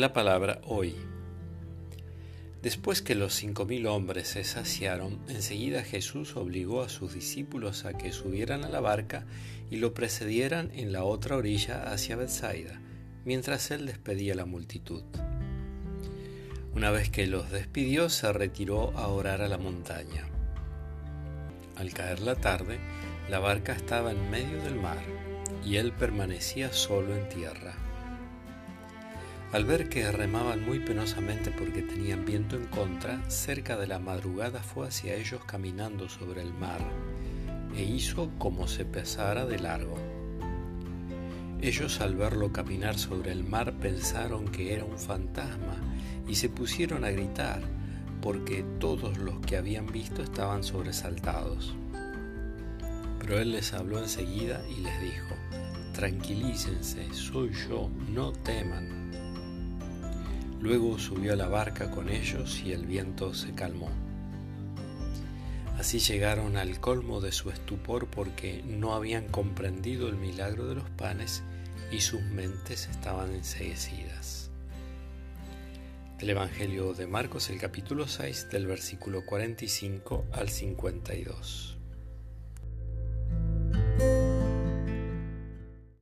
La palabra hoy. Después que los cinco mil hombres se saciaron, enseguida Jesús obligó a sus discípulos a que subieran a la barca y lo precedieran en la otra orilla hacia Bethsaida, mientras él despedía la multitud. Una vez que los despidió, se retiró a orar a la montaña. Al caer la tarde, la barca estaba en medio del mar y él permanecía solo en tierra. Al ver que remaban muy penosamente porque tenían viento en contra, cerca de la madrugada fue hacia ellos caminando sobre el mar, e hizo como se pesara de largo. Ellos al verlo caminar sobre el mar pensaron que era un fantasma y se pusieron a gritar, porque todos los que habían visto estaban sobresaltados. Pero él les habló enseguida y les dijo, Tranquilícense, soy yo, no teman. Luego subió a la barca con ellos y el viento se calmó. Así llegaron al colmo de su estupor porque no habían comprendido el milagro de los panes y sus mentes estaban enseguecidas. El Evangelio de Marcos, el capítulo 6, del versículo 45 al 52.